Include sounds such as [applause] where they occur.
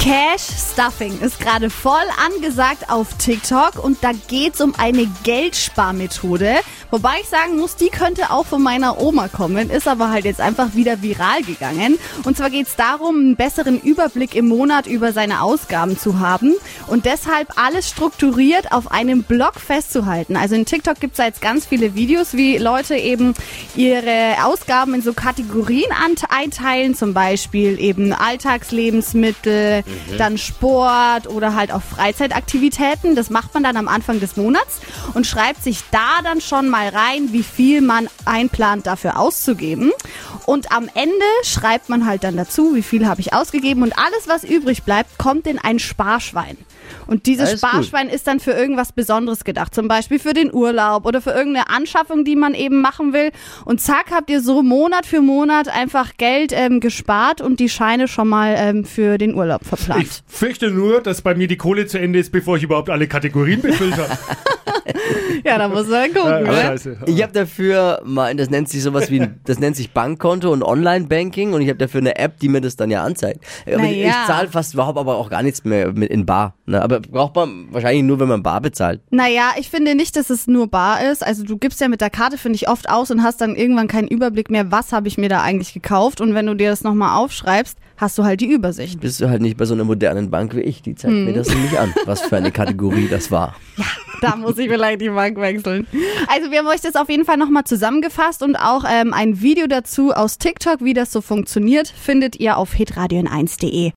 Cash Stuffing ist gerade voll angesagt auf TikTok und da geht's um eine Geldsparmethode. Wobei ich sagen muss, die könnte auch von meiner Oma kommen, ist aber halt jetzt einfach wieder viral gegangen. Und zwar geht's darum, einen besseren Überblick im Monat über seine Ausgaben zu haben und deshalb alles strukturiert auf einem Blog festzuhalten. Also in TikTok gibt's da jetzt ganz viele Videos, wie Leute eben ihre Ausgaben in so Kategorien einteilen, zum Beispiel eben Alltagslebensmittel, dann Sport oder halt auch Freizeitaktivitäten. Das macht man dann am Anfang des Monats und schreibt sich da dann schon mal rein, wie viel man einplant dafür auszugeben. Und am Ende schreibt man halt dann dazu, wie viel habe ich ausgegeben und alles, was übrig bleibt, kommt in ein Sparschwein. Und dieses Alles gut. Sparschwein ist dann für irgendwas Besonderes gedacht, zum Beispiel für den Urlaub oder für irgendeine Anschaffung, die man eben machen will. Und zack, habt ihr so Monat für Monat einfach Geld ähm, gespart und die Scheine schon mal ähm, für den Urlaub verplant. Ich fürchte nur, dass bei mir die Kohle zu Ende ist, bevor ich überhaupt alle Kategorien befüllt habe. [laughs] [laughs] ja, da muss man gucken. Ja, ne? scheiße. Ich habe dafür mal, das nennt sich sowas wie, ein- [laughs] das nennt sich Bankkonto und Online-Banking und ich habe dafür eine App, die mir das dann ja anzeigt. Aber ich ja. zahle fast überhaupt aber auch gar nichts mehr mit in Bar. Ne? Aber braucht man wahrscheinlich nur, wenn man Bar bezahlt. Naja, ich finde nicht, dass es nur bar ist. Also du gibst ja mit der Karte, finde ich, oft aus und hast dann irgendwann keinen Überblick mehr, was habe ich mir da eigentlich gekauft. Und wenn du dir das nochmal aufschreibst, hast du halt die Übersicht. Bist du halt nicht bei so einer modernen Bank wie ich. Die zeigt Hm. mir das nämlich an, was für eine [laughs] Kategorie das war. [laughs] Da muss ich vielleicht die Bank wechseln. Also wir haben euch das auf jeden Fall nochmal zusammengefasst und auch ähm, ein Video dazu aus TikTok, wie das so funktioniert, findet ihr auf hitradio1.de.